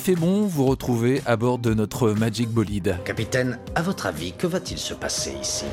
Qu'il fait bon vous retrouver à bord de notre Magic Bolide. Capitaine, à votre avis, que va-t-il se passer ici?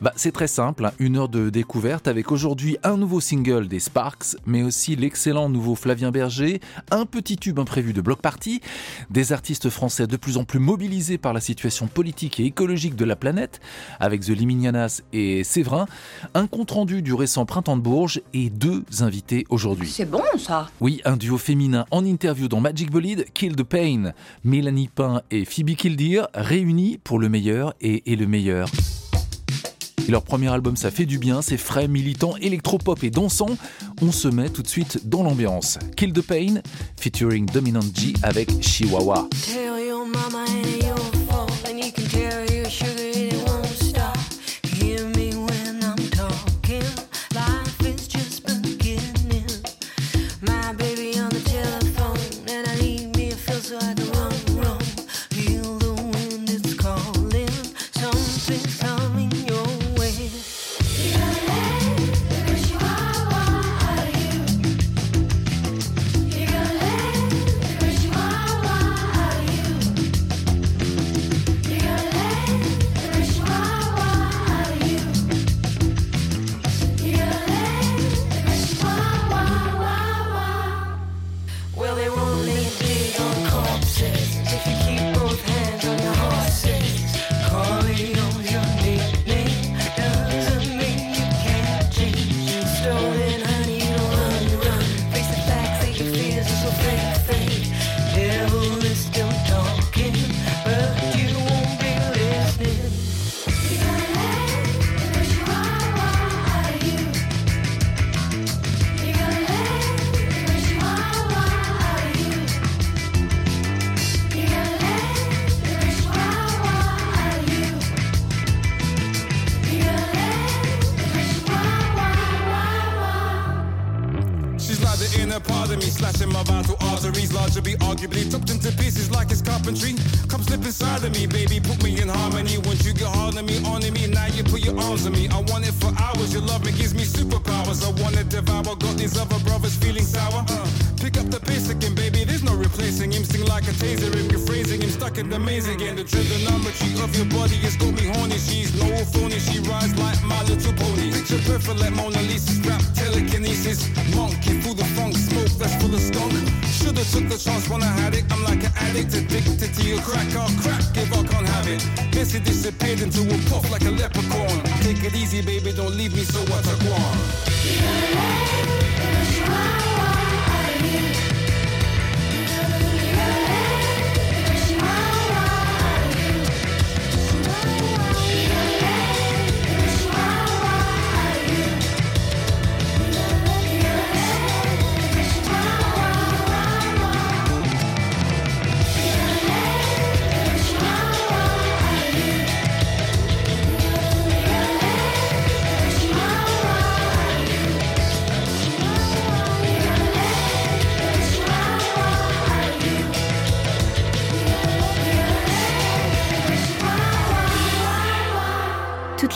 Bah, c'est très simple, hein. une heure de découverte avec aujourd'hui un nouveau single des Sparks, mais aussi l'excellent nouveau Flavien Berger, un petit tube imprévu de Block Party, des artistes français de plus en plus mobilisés par la situation politique et écologique de la planète, avec The Liminianas et Séverin, un compte-rendu du récent Printemps de Bourges et deux invités aujourd'hui. C'est bon ça? Oui, un duo féminin en interview dans Magic Bolide, Kill the Pain, Mélanie Pain et Phoebe Killdeer, réunis pour le meilleur et, et le meilleur. Leur premier album, ça fait du bien, c'est frais, militant, électropop et dansant. On se met tout de suite dans l'ambiance. Kill the Pain, featuring Dominant G avec Chihuahua.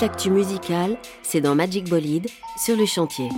L'actu musicale, c'est dans Magic Bolide, sur le chantier.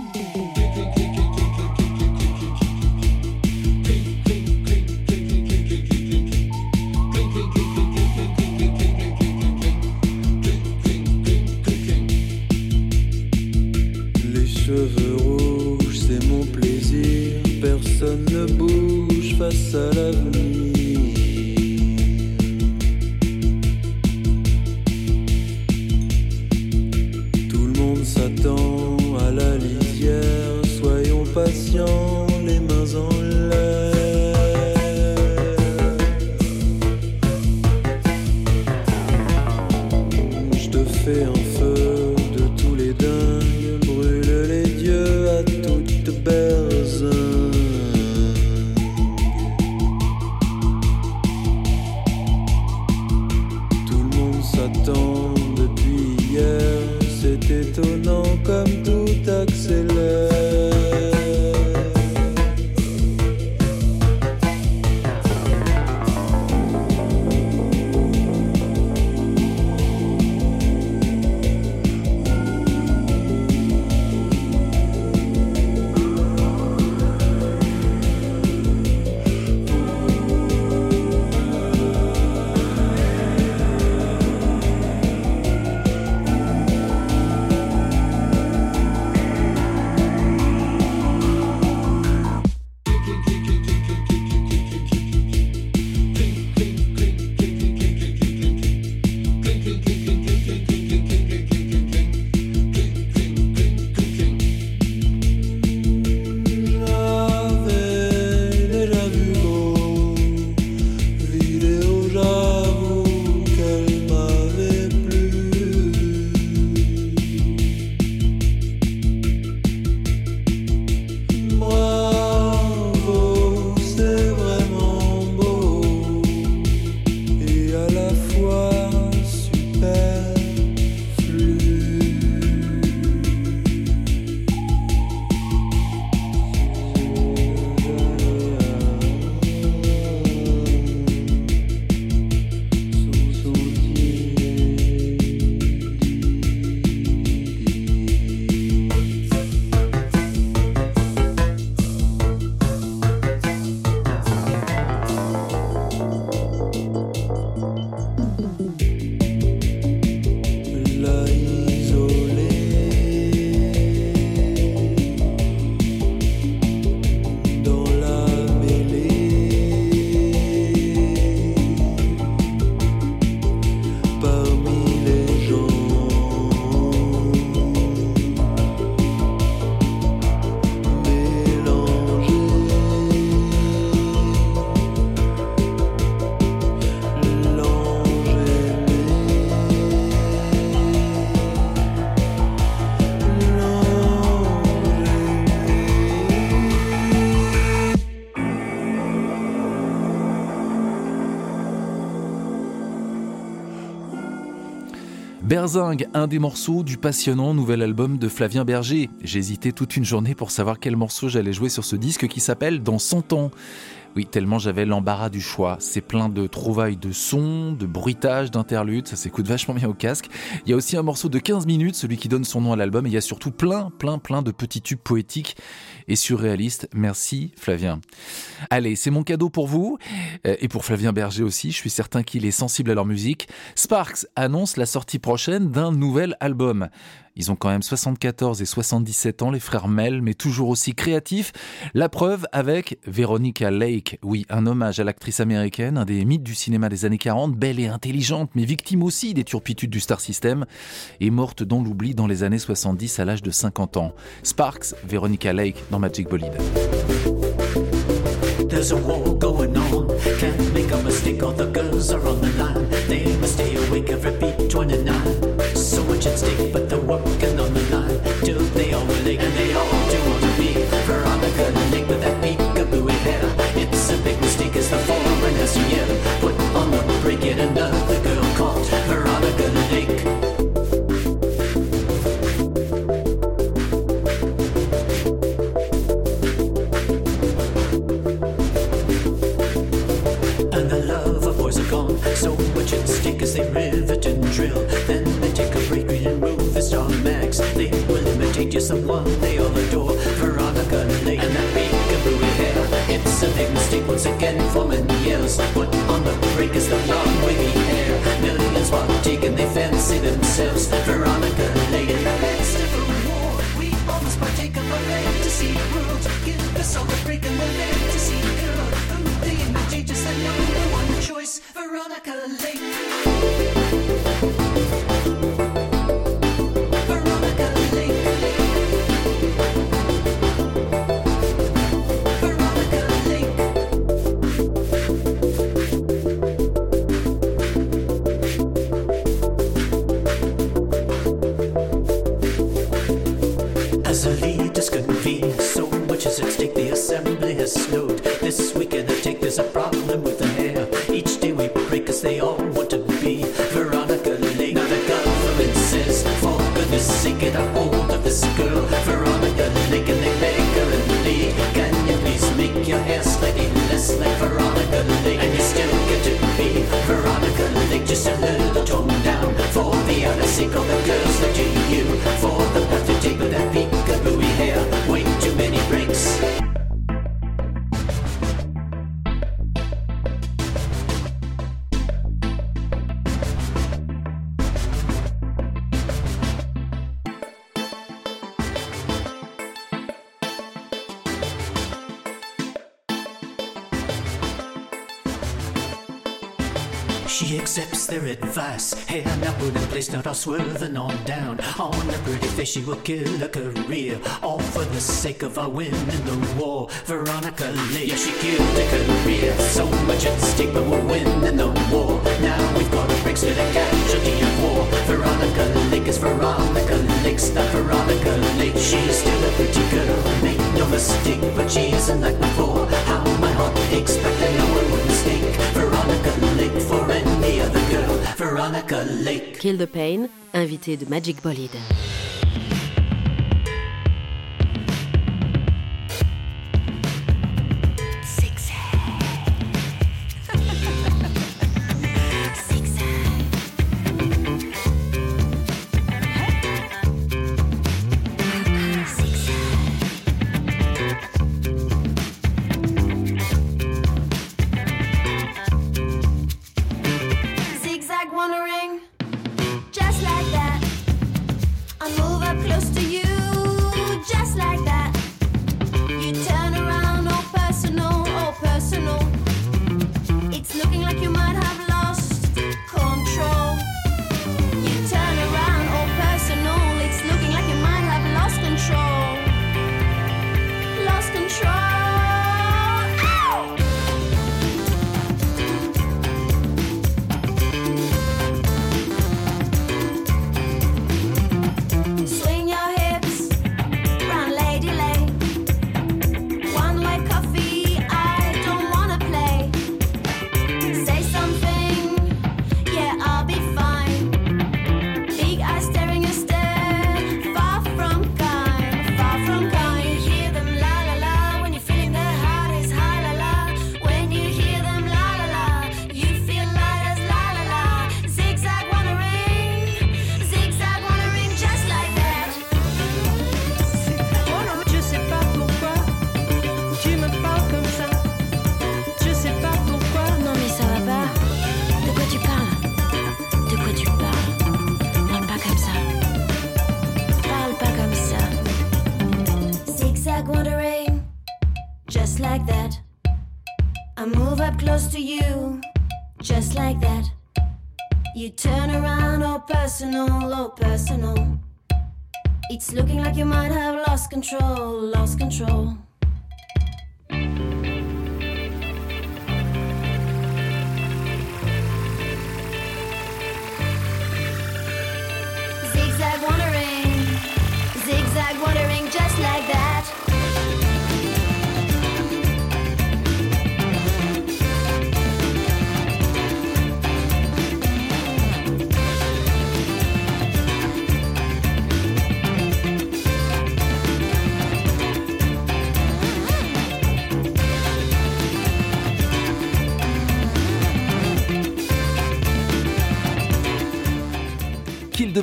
Un des morceaux du passionnant nouvel album de Flavien Berger. J'ai hésité toute une journée pour savoir quel morceau j'allais jouer sur ce disque qui s'appelle Dans 100 ans. Oui, tellement j'avais l'embarras du choix. C'est plein de trouvailles de sons, de bruitages, d'interludes, ça s'écoute vachement bien au casque. Il y a aussi un morceau de 15 minutes, celui qui donne son nom à l'album, et il y a surtout plein, plein, plein de petits tubes poétiques et surréalistes. Merci Flavien. Allez, c'est mon cadeau pour vous, euh, et pour Flavien Berger aussi, je suis certain qu'il est sensible à leur musique. Sparks annonce la sortie prochaine d'un nouvel album. Ils ont quand même 74 et 77 ans, les frères Mel, mais toujours aussi créatifs. La preuve avec Veronica Lake. Oui, un hommage à l'actrice américaine, un des mythes du cinéma des années 40, belle et intelligente, mais victime aussi des turpitudes du star system, et morte dans l'oubli dans les années 70 à l'âge de 50 ans. Sparks, Veronica Lake dans Magic Bolide. There's a war going on. Can't make a mistake, all the girls are on the line. They must stay awake every beat 29. So much at stake, but they're working girl called Veronica Lake. and the love of boys are gone. So much at stake as they rivet and drill. Then they take a break, read and move the star max. They will imitate you someone they all adore. Veronica Lake and that peekaboo hair. It's a big mistake once again for many years. Put on the break is the long wavy hair. Millions want taken, they fancy themselves. Veronica Lake in the midst of a war. We almost partake of a fantasy world. Give us all the break and the fantasy girl. Who they imitate is the number one choice. Veronica Lake. Assembly has. This weekend, I take there's a problem with the hair. Each day we break as they all want to be Veronica Lake. Now the government says, for goodness sake, get a hold of this girl, Veronica Lake, and they beg her and plead. Can you please make your hair slightly less like Veronica Lake? And you still get to be Veronica Lake, just a little toned down. For the other sake of the girls like to you, for place, not all swerving on down. On a pretty face, she will kill a career. All for the sake of our win in the war. Veronica yeah, she killed a career. So much at stake, but we'll win in the war. Now we've got a break, still a casualty of war. Veronica Lake is Veronica Lake's not Veronica Lake. She's still a pretty girl, make no mistake, but she isn't like before. How my heart aches, Kill the Pain, invité de Magic Bolide. Zigzag It's looking like you might have lost control, lost control.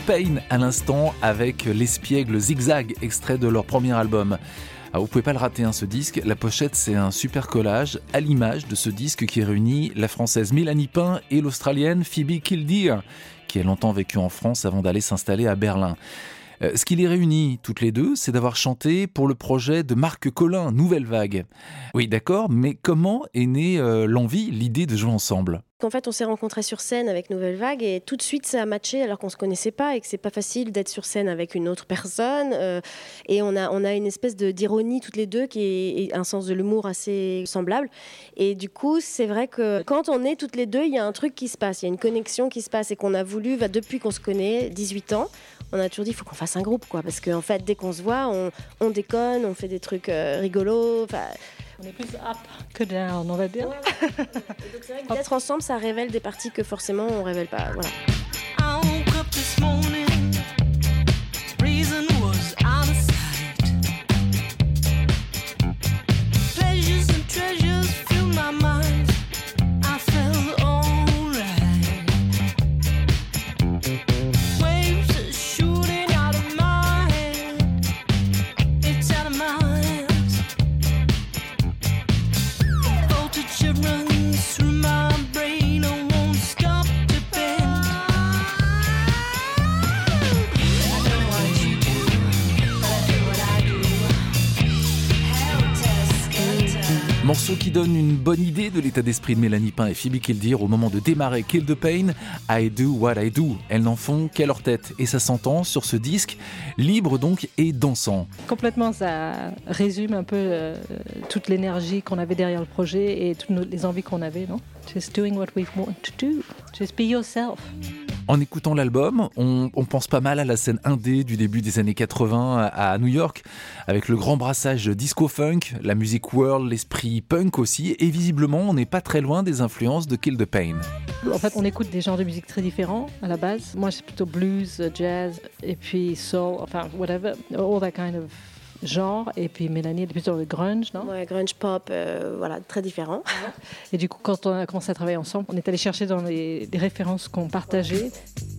Pain à l'instant avec l'espiègle Zigzag, extrait de leur premier album. Ah, vous pouvez pas le rater, hein, ce disque. La pochette, c'est un super collage à l'image de ce disque qui réunit la française Mélanie Pain et l'australienne Phoebe Kildare, qui a longtemps vécu en France avant d'aller s'installer à Berlin. Euh, Ce qui les réunit toutes les deux, c'est d'avoir chanté pour le projet de Marc Collin, Nouvelle Vague. Oui, d'accord, mais comment est née euh, l'envie, l'idée de jouer ensemble? En fait, on s'est rencontrés sur scène avec Nouvelle Vague et tout de suite ça a matché alors qu'on se connaissait pas et que c'est pas facile d'être sur scène avec une autre personne. euh, et on a, on a une espèce d'ironie toutes les deux qui est un sens de l'humour assez semblable. Et du coup, c'est vrai que quand on est toutes les deux, il y a un truc qui se passe, il y a une connexion qui se passe et qu'on a voulu, bah, depuis qu'on se connaît, 18 ans, on a toujours dit il faut qu'on fasse un groupe quoi parce qu'en fait dès qu'on se voit on, on déconne on fait des trucs euh, rigolos On est plus up que down, on va dire. d'être ensemble ça révèle des parties que forcément on révèle pas voilà. I Morceau qui donne une bonne idée de l'état d'esprit de Mélanie Pain et Phoebe Kildare au moment de démarrer Kill the Pain. I do what I do. Elles n'en font qu'à leur tête. Et ça s'entend sur ce disque, libre donc et dansant. Complètement, ça résume un peu euh, toute l'énergie qu'on avait derrière le projet et toutes les envies qu'on avait, non? Just doing what we want to do. Just be yourself. En écoutant l'album, on, pense pas mal à la scène indé du début des années 80 à New York, avec le grand brassage disco-funk, la musique world, l'esprit punk aussi, et visiblement on n'est pas très loin des influences de Kill the Pain. En fait, on écoute des genres de musique très différents à la base. Moi, c'est plutôt blues, jazz, et puis soul, enfin, whatever, all that kind of genre. Et puis Mélanie, elle est plutôt dans le grunge, non? Ouais, grunge pop euh, voilà très différent Et du coup, quand on a commencé à travailler ensemble, on est allé chercher dans les, les références qu'on partageait.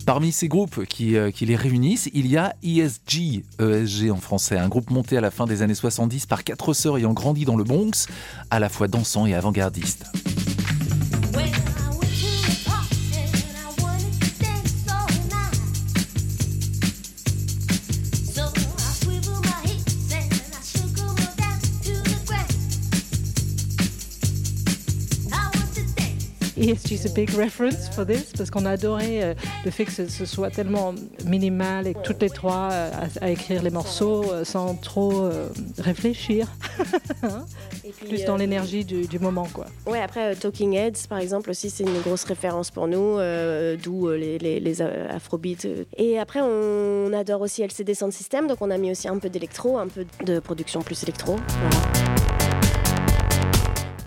Parmi ces groupes qui, euh, qui les réunissent, il y a ESG, ESG en français, un groupe monté à la fin des années 70 par quatre sœurs ayant grandi dans le Bronx, à la fois dansant et avant-gardiste. ESG is a big reference for this parce qu'on a adoré euh, le fait que ce, ce soit tellement minimal et que toutes les trois euh, à, à écrire les morceaux euh, sans trop euh, réfléchir. Et puis, Plus dans l'énergie du, du moment, quoi. Ouais, après, Talking Heads, par exemple, aussi, c'est une grosse référence pour nous, d'où les, les, les afrobeats. Et après, on adore aussi LCD Sound System, donc on a mis aussi un peu d'électro, un peu de production plus électro. Voilà.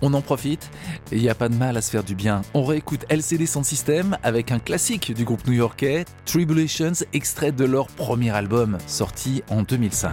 On en profite, et il n'y a pas de mal à se faire du bien. On réécoute LCD Sound System avec un classique du groupe new-yorkais, Tribulations, extrait de leur premier album, sorti en 2005.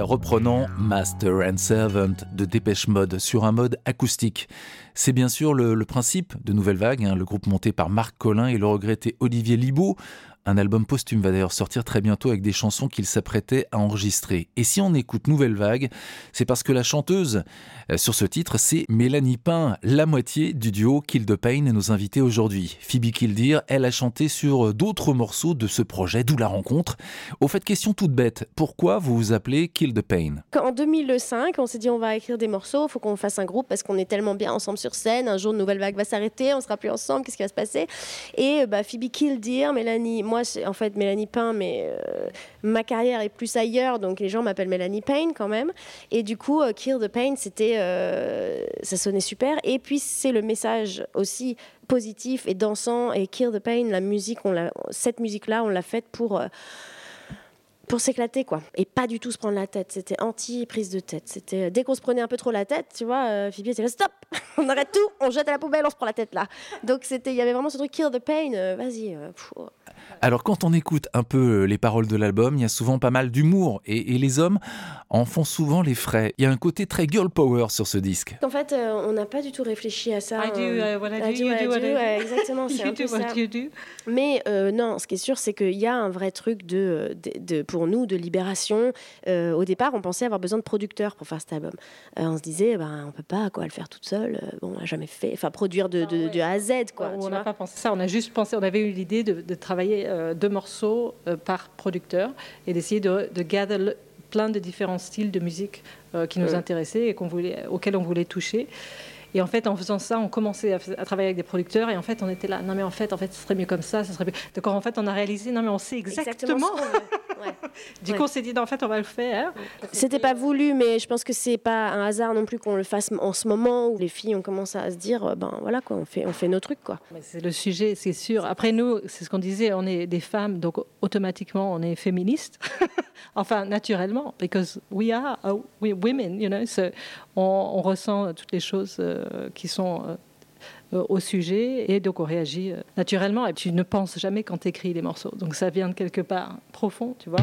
Reprenant Master and Servant de Dépêche Mode sur un mode acoustique. C'est bien sûr le, le principe de Nouvelle Vague, hein, le groupe monté par Marc Collin et le regretté Olivier Libaud. Un album posthume va d'ailleurs sortir très bientôt avec des chansons qu'il s'apprêtait à enregistrer. Et si on écoute Nouvelle Vague, c'est parce que la chanteuse euh, sur ce titre, c'est Mélanie Pain, la moitié du duo Kill the Pain, nos invités aujourd'hui. Phoebe Killdeer, elle a chanté sur d'autres morceaux de ce projet, d'où la rencontre. Au fait, question toute bête, pourquoi vous vous appelez Kill the Pain? En 2005, on s'est dit on va écrire des morceaux, faut qu'on fasse un groupe parce qu'on est tellement bien ensemble sur scène. Un jour, nouvelle vague va s'arrêter, on sera plus ensemble, qu'est-ce qui va se passer? Et euh, bah, Phoebe Killdeer, Mélanie, moi c'est en fait Mélanie Pain, mais euh, ma carrière est plus ailleurs, donc les gens m'appellent Mélanie Payne quand même. Et du coup, euh, Kill the Pain, c'était, euh, ça sonnait super. Et puis c'est le message aussi positif et dansant. Et Kill the Pain, la musique, cette musique-là, on l'a faite pour. euh, pour s'éclater quoi et pas du tout se prendre la tête c'était anti prise de tête c'était dès qu'on se prenait un peu trop la tête tu vois euh, Phoebe était là stop on arrête tout on jette à la poubelle on se prend la tête là donc c'était il y avait vraiment ce truc kill the pain vas-y oh. Alors quand on écoute un peu les paroles de l'album, il y a souvent pas mal d'humour et, et les hommes en font souvent les frais. Il y a un côté très girl power sur ce disque. en fait euh, on n'a pas du tout réfléchi à ça I do, euh, uh, what I I do, do, you what I do, what I do, do. ouais, exactement c'est You un peu what ça. you do. Mais euh, non, ce qui est sûr, c'est qu'il y a un vrai truc de, de, de- pour nous de libération. Euh, au départ, on pensait avoir besoin de producteurs pour faire cet album. Euh, on se disait, ben, on peut pas quoi le faire toute seule. Euh, Bon, on n'a jamais fait, enfin produire de, de, de A à Z quoi. on tu n'a pas pensé ça, on a juste pensé, on avait eu l'idée de, de travailler euh, deux morceaux euh, par producteur et d'essayer de, de gather le- plein de différents styles de musique euh, qui nous intéressaient et qu'on voulait, auxquels on voulait toucher. Et en fait, en faisant ça, on commençait à, à travailler avec des producteurs. Et en fait, on était là. Non, mais en fait, en fait, ce serait mieux comme ça. Ce serait mieux. Donc, en fait, on a réalisé. Non, mais on sait exactement. ce qu'on veut. Ouais. Du Ouais. coup, on s'est dit, non, en fait, on va le faire. C'était pas voulu, mais je pense que c'est pas un hasard non plus qu'on le fasse en ce moment où les filles ont commencé à se dire, ben voilà quoi, on fait, on fait nos trucs quoi. C'est le sujet, c'est sûr. Après, nous, c'est ce qu'on disait, on est des femmes, donc automatiquement, on est féministes. enfin, naturellement, because we are we women, you know. So, on, on ressent toutes les choses euh, qui sont euh, euh, au sujet et donc on réagit euh, naturellement. Et tu ne penses jamais quand tu écris les morceaux. Donc ça vient de quelque part profond, tu vois.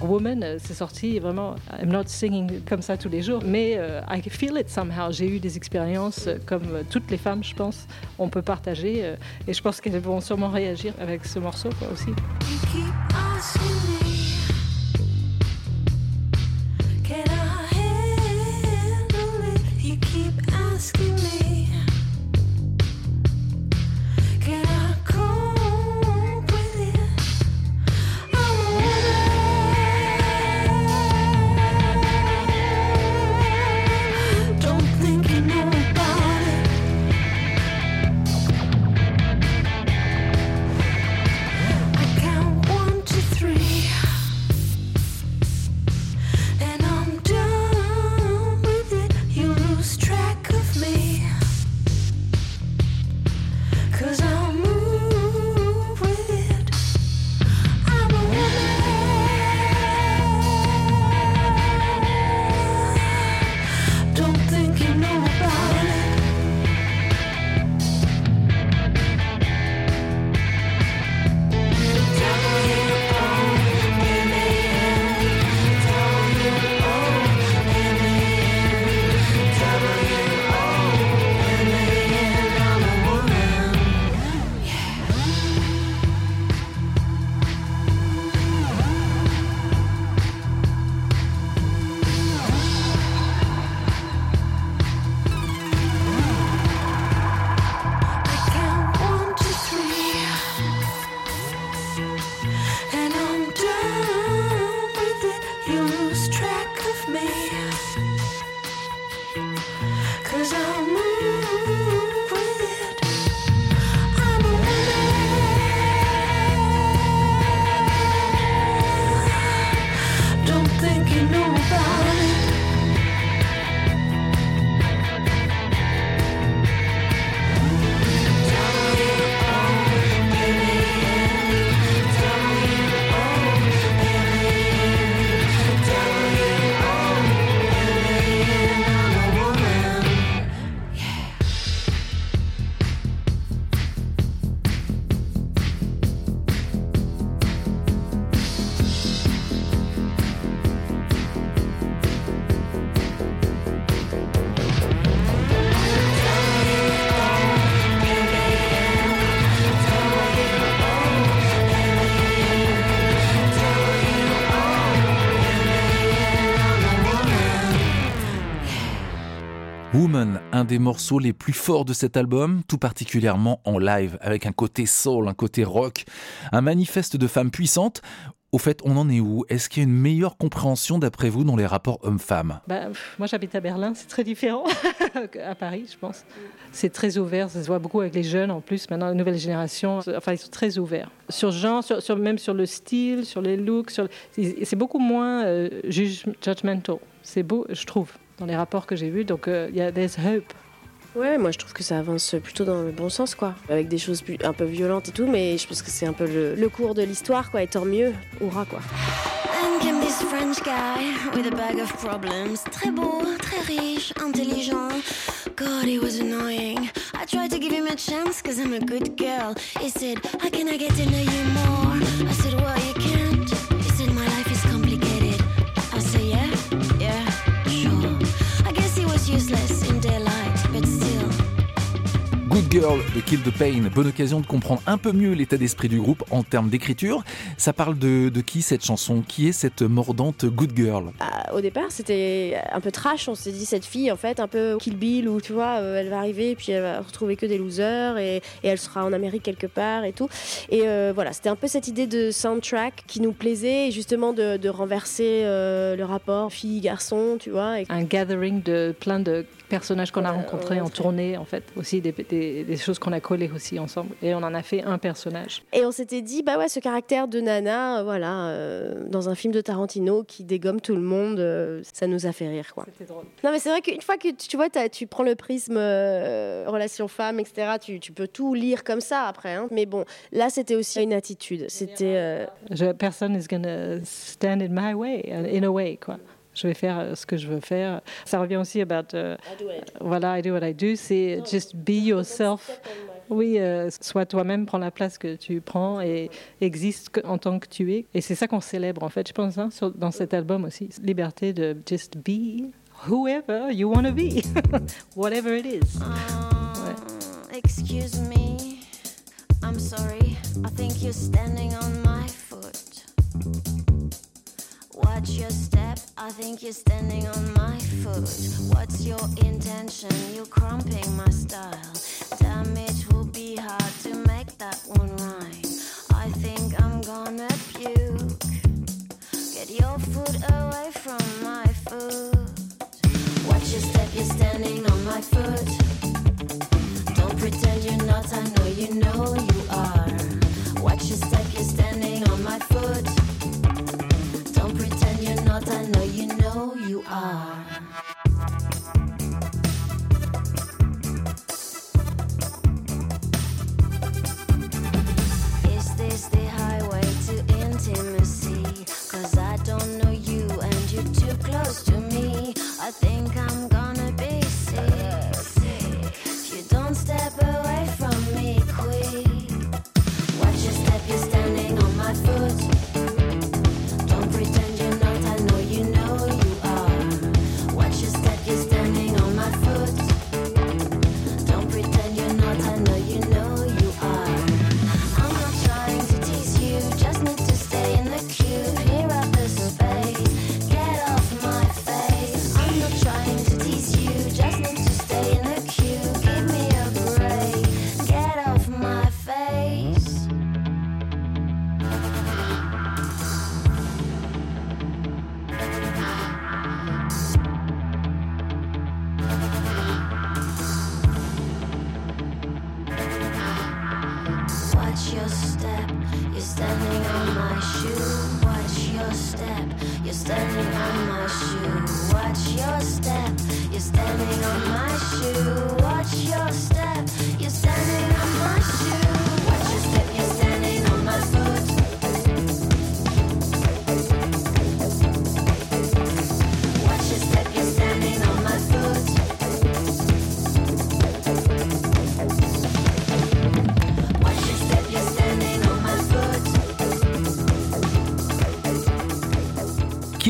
Woman, euh, c'est sorti vraiment. I'm not singing comme ça tous les jours, mais euh, I feel it somehow. J'ai eu des expériences euh, comme euh, toutes les femmes, je pense, on peut partager. euh, et je pense qu'elles vont sûrement réagir avec ce morceau aussi. Des morceaux les plus forts de cet album, tout particulièrement en live, avec un côté soul, un côté rock, un manifeste de femmes puissantes. Au fait, on en est où? Est-ce qu'il y a une meilleure compréhension, d'après vous, dans les rapports hommes-femmes? Bah, moi, j'habite à Berlin, c'est très différent qu'à Paris, je pense. C'est très ouvert, ça se voit beaucoup avec les jeunes en plus. Maintenant, la nouvelle génération, enfin, ils sont très ouverts. Sur genre, même sur le style, sur les looks, c'est beaucoup moins euh, judgmental. C'est beau, je trouve, dans les rapports que j'ai vus. Donc, euh, il y a there's hope. Ouais, moi je trouve que ça avance plutôt dans le bon sens quoi, avec des choses un peu violentes et tout, mais je pense que c'est un peu le, le cours de l'histoire quoi, et tant mieux, hurrah quoi. And came this French guy with a bag of problems. Très beau, très riche, intelligent. God, he was annoying. I tried to give him a chance cause I'm a good girl. He said, How can I get to know you more? I said, Well, you can't. Good Girl de Kill the Pain. Bonne occasion de comprendre un peu mieux l'état d'esprit du groupe en termes d'écriture. Ça parle de, de qui cette chanson? Qui est cette mordante Good Girl? Ah, au départ, c'était un peu trash. On s'est dit, cette fille, en fait, un peu Kill Bill, où tu vois, euh, elle va arriver, puis elle va retrouver que des losers, et, et elle sera en Amérique quelque part et tout. Et euh, voilà, c'était un peu cette idée de soundtrack qui nous plaisait, et justement de, de renverser euh, le rapport fille-garçon, tu vois. Et... Un gathering de plein de personnages qu'on a rencontrés en tournée, en fait, aussi des, des- des choses qu'on a collées aussi ensemble. Et on en a fait un personnage. Et on s'était dit, bah ouais, ce caractère de nana, euh, voilà, euh, dans un film de Tarantino qui dégomme tout le monde, euh, ça nous a fait rire, quoi. C'était drôle. Non, mais c'est vrai qu'une fois que tu vois, tu prends le prisme euh, relation femme, etc., tu, tu peux tout lire comme ça après. hein. Mais bon, là, c'était aussi une attitude. C'était. euh, personne is gonna stand in my way, in a way, quoi. Je vais faire euh, ce que je veux faire. Ça revient aussi about, euh, voilà, I do what I do. C'est just be yourself. Oui, euh, sois toi-même, prends la place que tu prends et existe en tant que tu es. Et c'est ça qu'on célèbre, en fait, je pense, hein, sur- dans cet album aussi. Liberté de just be whoever you want to be, whatever it is. Uh, Excuse me, I'm sorry. I think you're standing on my foot. Watch your step, I think you're standing on my foot. What's your intention? You're crumping my style. Damn, it will be hard to make that one rhyme. I think I'm gonna puke. Get your foot away from my foot. Watch your step, you're standing on my foot. Don't pretend you're not, I know you know you are. Watch your step, you're standing on my foot. Not, I know you know you are.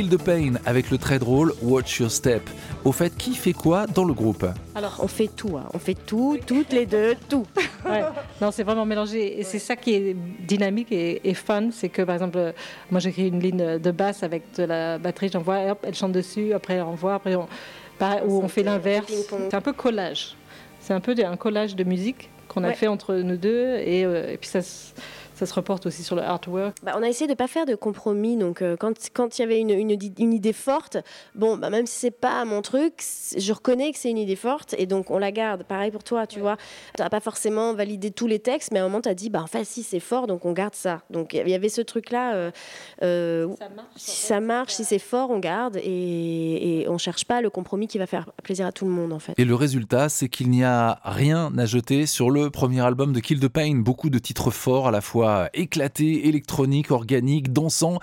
The Pain avec le très drôle Watch Your Step. Au fait, qui fait quoi dans le groupe Alors, on fait tout, hein. on fait tout, toutes les deux, tout. Ouais. Non, c'est vraiment mélangé. Et c'est ça qui est dynamique et, et fun. C'est que, par exemple, moi, j'écris une ligne de basse avec de la batterie, j'envoie, hop, elle chante dessus, après, elle envoie, après, on, pareil, ou on fait l'inverse. C'est un peu collage. C'est un peu de- un collage de musique qu'on a Ouais. fait entre nous deux. Et, euh, et puis, ça, se- ça se reporte aussi sur le artwork. Bah, on a essayé de pas faire de compromis. Donc, euh, quand quand il y avait une, une, une idée forte, bon, bah, même si c'est pas mon truc, je reconnais que c'est une idée forte et donc on la garde. Pareil pour toi, tu vois. Tu n'as pas forcément validé tous les textes, mais à un moment, tu as dit, bah, en fait, si c'est fort, donc on garde ça. Donc, il y avait ce truc-là. euh, euh, si ça marche, si c'est fort, on garde et, et on cherche pas le compromis qui va faire plaisir à tout le monde, en fait. Et le résultat, c'est qu'il n'y a rien à jeter sur le premier album de Kill the Pain. Beaucoup de titres forts, à la fois éclatés, électroniques, organiques, dansants,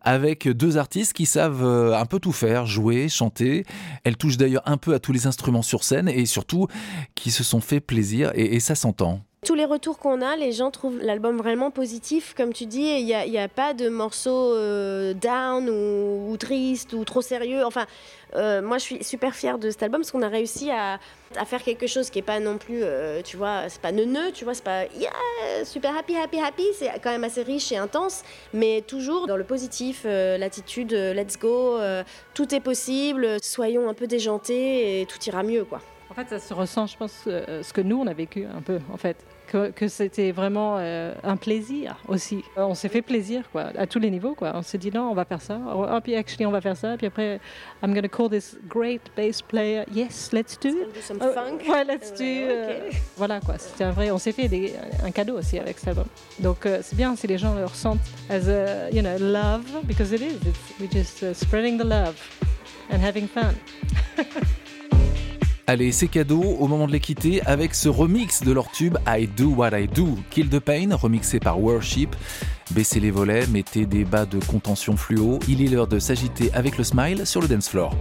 avec deux artistes qui savent euh, un peu tout faire, jouer, chanter. Elles touchent d'ailleurs un peu à tous les instruments sur scène et surtout qui se sont fait plaisir et ça s'entend. Tous les retours qu'on a, les gens trouvent l'album vraiment positif, comme tu dis. Il n'y a, pas de morceaux euh, down ou, ou triste ou trop sérieux. Enfin, euh, moi, je suis super fière de cet album parce qu'on a réussi à, faire quelque chose qui est pas non plus, euh, tu vois, c'est pas neuneux, tu vois, c'est pas yeah, super happy, happy, happy. C'est quand même assez riche et intense, mais toujours dans le positif, l'attitude let's go, tout est possible, soyons un peu déjantés et tout ira mieux, quoi. En fait, ça se ressent, je pense, ce que nous, on a vécu un peu, en fait. Que, que c'était vraiment euh, un plaisir aussi. Euh, On s'est fait plaisir, quoi, à tous les niveaux, quoi. On s'est dit, non, on va faire ça. Ah, puis, actually, on va faire ça. Puis après, I'm going to call this great bass player. Yes, let's do it. Do some Euh, funk. ouais, let's do. Ouais, euh, voilà, quoi. C'était un vrai. On s'est fait des- un cadeau aussi avec cet album. Donc, euh, c'est bien si les gens le ressentent as a, you know, love, because it is. It's, we're just uh, spreading the love and having fun. Allez, c'est cadeau au moment de les quitter avec ce remix de leur tube I Do What I Do, Kill the Pain, remixé par Worship. Baissez les volets, mettez des bas de contention fluo. Il est l'heure de s'agiter avec le smile sur le dance floor.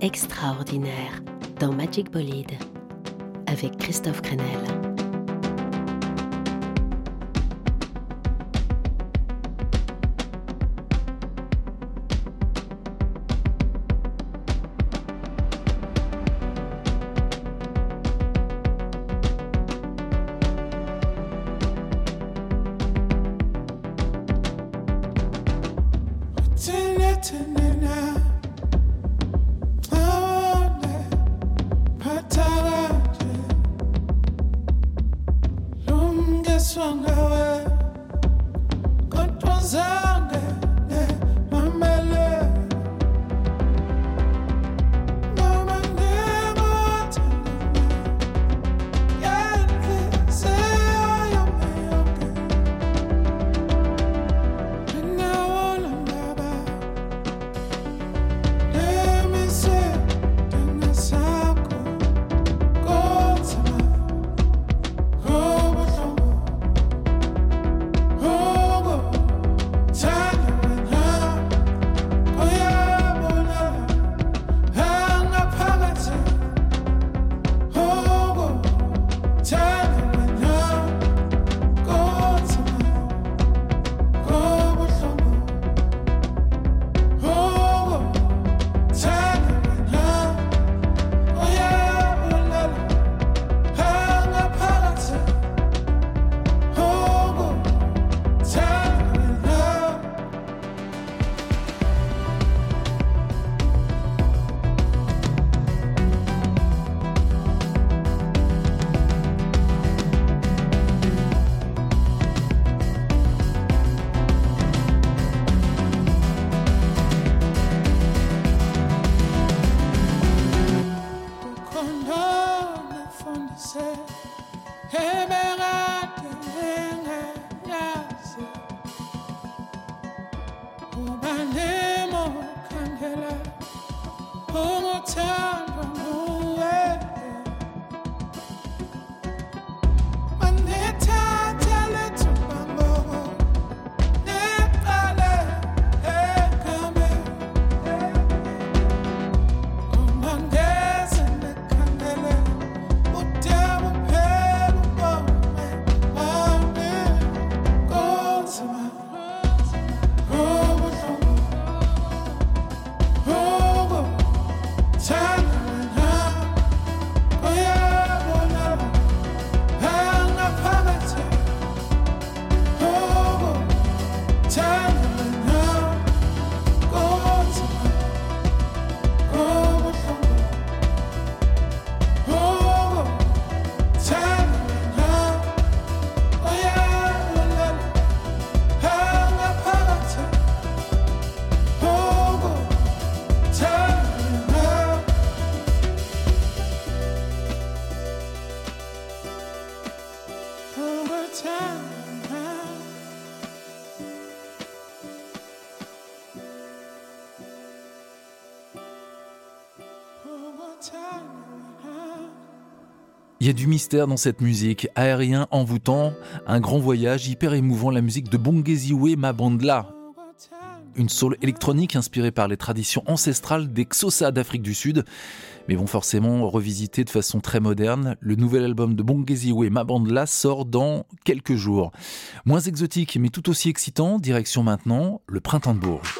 Extraordinaire dans Magic Bolide avec Christophe Crenel. turn. Du mystère dans cette musique, aérien, envoûtant, un grand voyage hyper émouvant, la musique de Bongeziwe Mabandla. Une soul électronique inspirée par les traditions ancestrales des Xhosa d'Afrique du Sud, mais bon forcément revisité de façon très moderne. Le nouvel album de Bongeziwe Mabandla sort dans quelques jours. Moins exotique mais tout aussi excitant, direction maintenant le printemps de Bourges.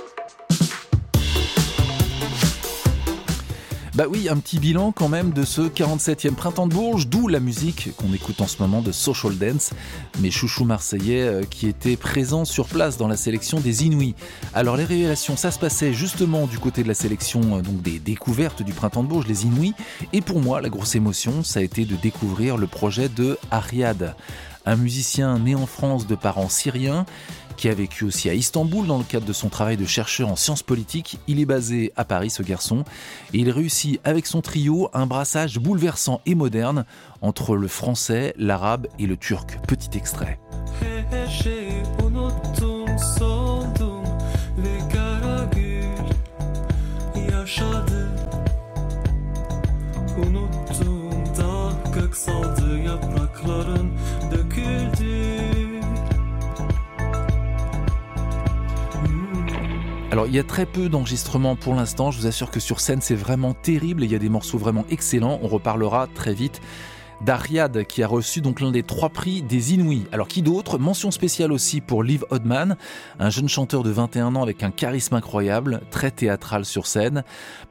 Bah oui, un petit bilan quand même de ce 47e printemps de Bourges, d'où la musique qu'on écoute en ce moment de Social Dance, mes chouchous marseillais euh, qui étaient présents sur place dans la sélection des Inouïs. Alors les révélations, ça se passait justement du côté de la sélection euh, donc des découvertes du printemps de Bourges, les Inouïs, et pour moi la grosse émotion, ça a été de découvrir le projet de Ariad, un musicien né en France de parents syriens qui a vécu aussi à Istanbul dans le cadre de son travail de chercheur en sciences politiques. Il est basé à Paris, ce garçon, et il réussit avec son trio un brassage bouleversant et moderne entre le français, l'arabe et le turc. Petit extrait. Alors il y a très peu d'enregistrements pour l'instant, je vous assure que sur scène c'est vraiment terrible et il y a des morceaux vraiment excellents, on reparlera très vite d'Ariad qui a reçu donc l'un des trois prix des Inouïs. Alors qui d'autre? Mention spéciale aussi pour Liv Odman, un jeune chanteur de 21 ans avec un charisme incroyable, très théâtral sur scène.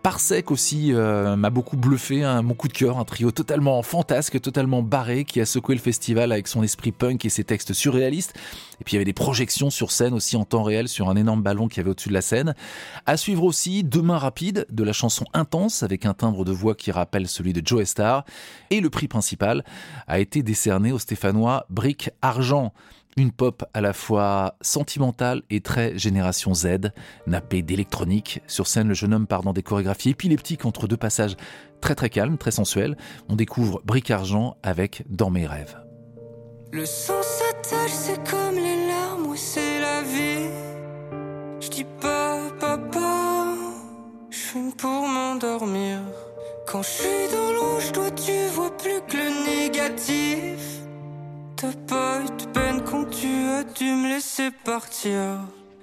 Parsec aussi euh, m'a beaucoup bluffé, un mon coup de cœur, un trio totalement fantasque, totalement barré qui a secoué le festival avec son esprit punk et ses textes surréalistes. Et puis il y avait des projections sur scène aussi en temps réel sur un énorme ballon qui avait au-dessus de la scène. À suivre aussi Demain rapide de la chanson Intense avec un timbre de voix qui rappelle celui de Joe Star. Et le prix principal a été décerné au Stéphanois Brick Argent. Une pop à la fois sentimentale et très génération Z, nappée d'électronique. Sur scène, le jeune homme part dans des chorégraphies épileptiques entre deux passages très très calmes, très sensuels. On découvre Brick Argent avec Dans mes rêves. Le sang s'attache, c'est comme les larmes, c'est la vie. Je dis pas papa, je pour m'endormir. Quand je suis dans l'eau, je dois tu vois plus que le négatif. T'as pas eu de peine quand tu as dû me laisser partir.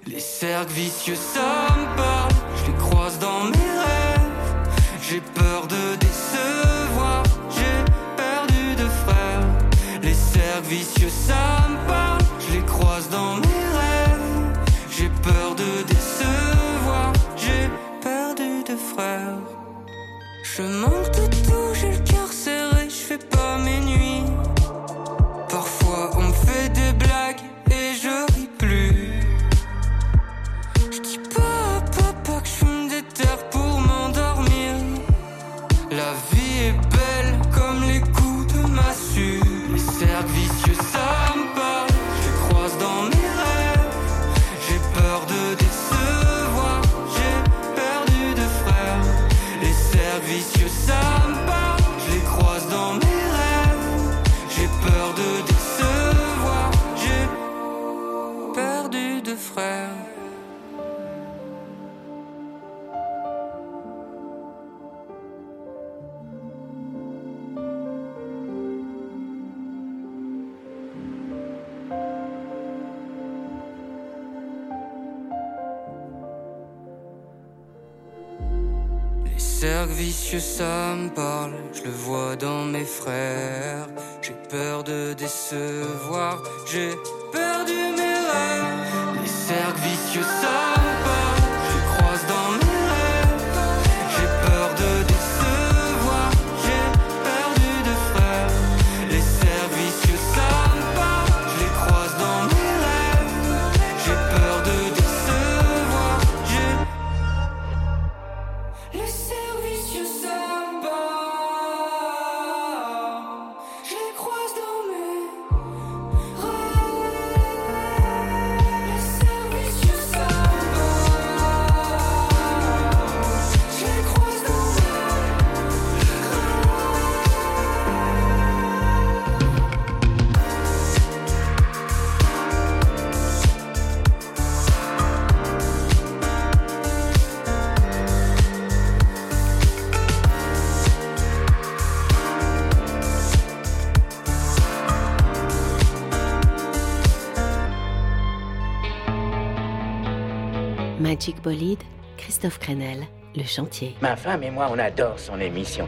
Les cercles vicieux, ça me parle, je les croise dans mes rêves. J'ai peur de décevoir, j'ai perdu de frères. Les cercles vicieux, ça me parle, je les croise dans mes rêves. Je manque vicieux, ça me parle, je le vois dans mes frères. J'ai peur de décevoir, j'ai perdu mes rêves. Les cercles vicieux, ça Magic Bolide, Christophe Crenel, Le Chantier. Ma femme et moi, on adore son émission.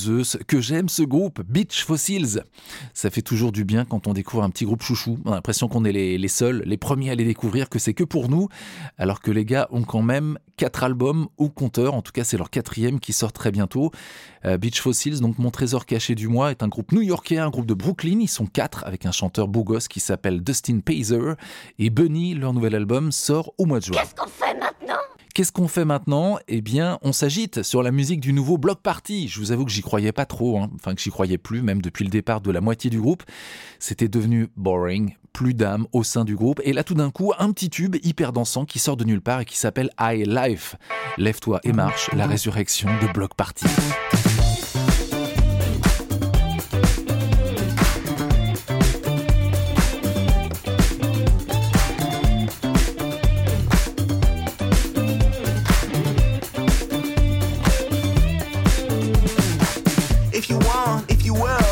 Zeus que j'aime ce groupe Beach Fossils. Ça fait toujours du bien quand on découvre un petit groupe chouchou. On a l'impression qu'on est les, seuls, les premiers à les découvrir, que c'est que pour nous, alors que les gars ont quand même quatre albums au compteur. En tout cas, c'est leur quatrième qui sort très bientôt. Euh, Beach Fossils, donc mon trésor caché du mois, est un groupe new-yorkais, un groupe de Brooklyn. Ils sont quatre avec un chanteur beau gosse qui s'appelle Dustin Pazer et Bunny. Leur nouvel album sort au mois de juin. Qu'est-ce qu'on fait maintenant? Qu'est-ce qu'on fait maintenant? Eh bien, on s'agite sur la musique du nouveau bloc party. Je vous avoue que j'y croyais pas trop, hein. enfin que j'y croyais plus, même depuis le départ de la moitié du groupe. C'était devenu boring, plus d'âme au sein du groupe. Et là, tout d'un coup, un petit tube hyper dansant qui sort de nulle part et qui s'appelle I Life. Lève-toi et marche, la résurrection de bloc party. if you want, if you will.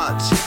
March.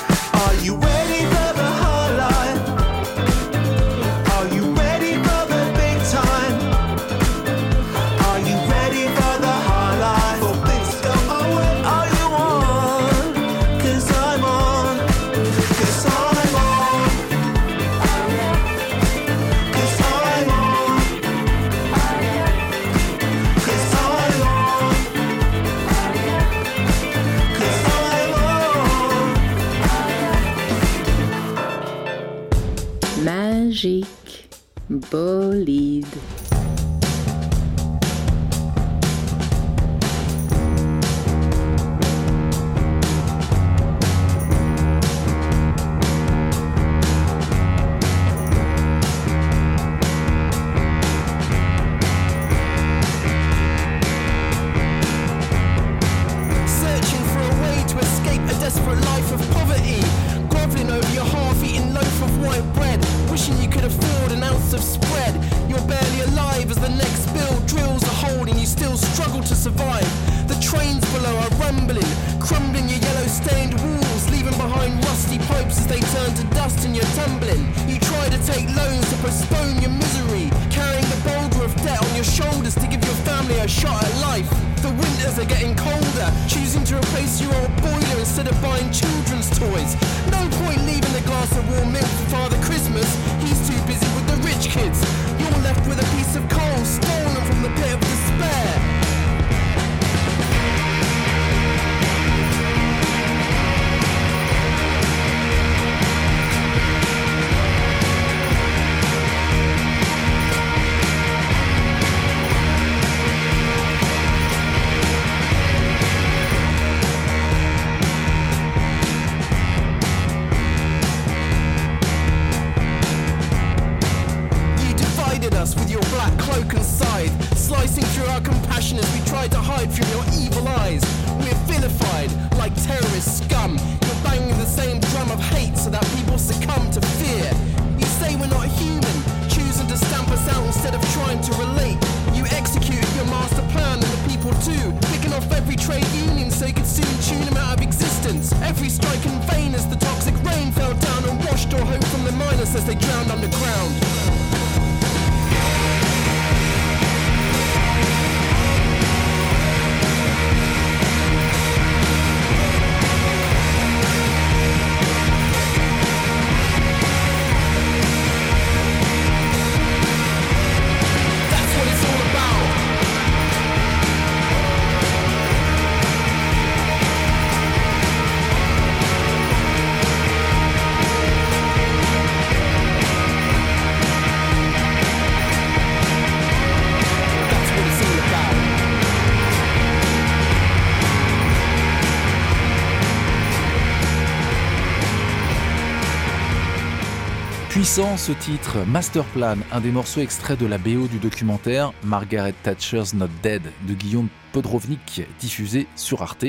Puissant ce titre, Masterplan, un des morceaux extraits de la BO du documentaire Margaret Thatcher's Not Dead de Guillaume Podrovnik, diffusé sur Arte,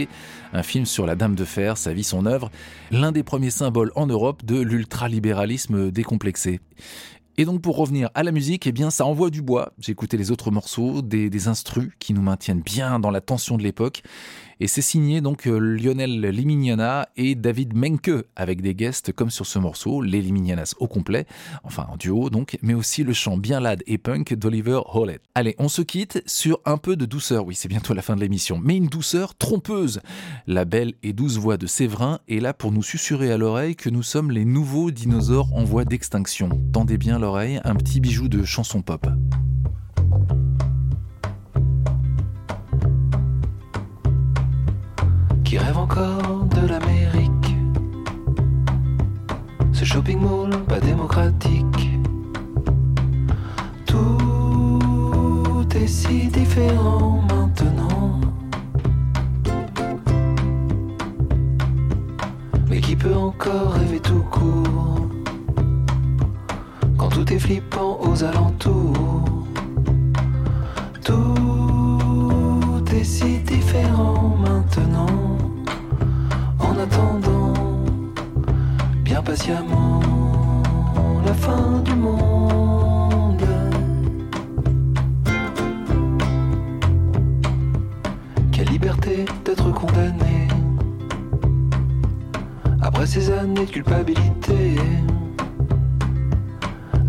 un film sur la Dame de Fer, sa vie, son œuvre, l'un des premiers symboles en Europe de l'ultralibéralisme décomplexé. Et donc pour revenir à la musique, eh bien ça envoie du bois. J'ai écouté les autres morceaux, des, des instrus qui nous maintiennent bien dans la tension de l'époque. Et c'est signé donc euh, Lionel Limignana et David Menke avec des guests comme sur ce morceau, les Limignanas au complet, enfin en duo donc, mais aussi le chant bien lad et punk d'Oliver Howlett. Allez, on se quitte sur un peu de douceur. Oui, c'est bientôt la fin de l'émission, mais une douceur trompeuse. La belle et douce voix de Séverin est là pour nous susurrer à l'oreille que nous sommes les nouveaux dinosaures en voie d'extinction. Tendez bien l'oreille, un petit bijou de chanson pop. Qui rêve encore de l'Amérique. Ce shopping mall pas démocratique. Tout est si différent maintenant. Mais qui peut encore rêver tout court quand tout est flippant aux alentours? Tout est si différent maintenant. En attendant, bien patiemment, la la fin du monde. Quelle liberté d'être condamné après ces années de culpabilité.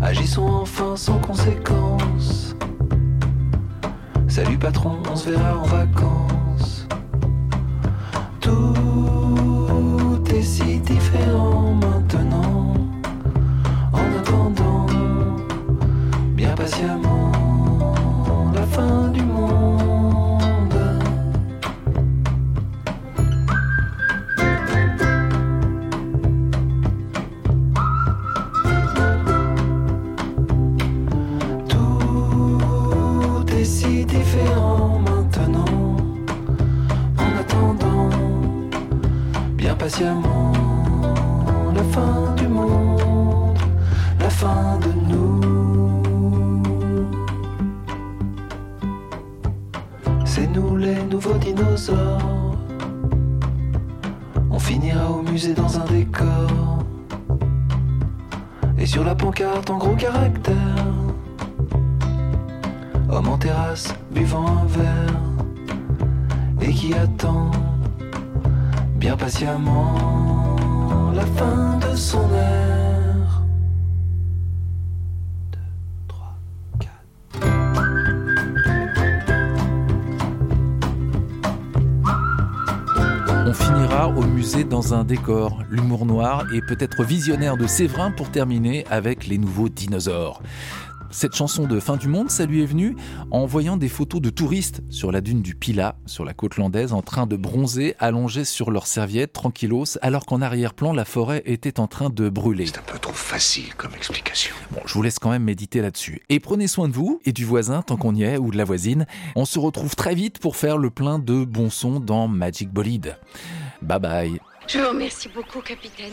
Agissons enfin sans conséquence. Salut patron, on se verra en vacances. Les nouveaux dinosaures. On finira au musée dans un décor. Et sur la pancarte en gros caractères. Homme en terrasse, buvant un verre, et qui attend bien patiemment la fin de son air. Au musée dans un décor, l'humour noir et peut-être visionnaire de Séverin pour terminer avec les nouveaux dinosaures. Cette chanson de fin du monde, ça lui est venu en voyant des photos de touristes sur la dune du Pilat, sur la côte landaise, en train de bronzer, allongés sur leurs serviettes, tranquillos, alors qu'en arrière-plan, la forêt était en train de brûler. C'est un peu trop facile comme explication. Bon, je vous laisse quand même méditer là-dessus. Et prenez soin de vous et du voisin tant qu'on y est, ou de la voisine. On se retrouve très vite pour faire le plein de bons sons dans Magic Bolide. Bye bye. Je vous remercie beaucoup, capitaine.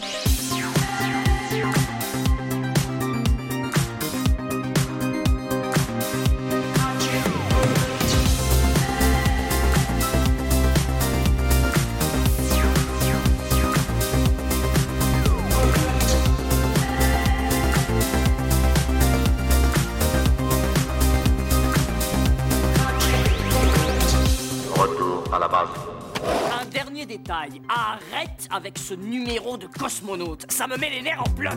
Retour à la base. Dernier détail, arrête avec ce numéro de cosmonaute, ça me met les nerfs en bloc.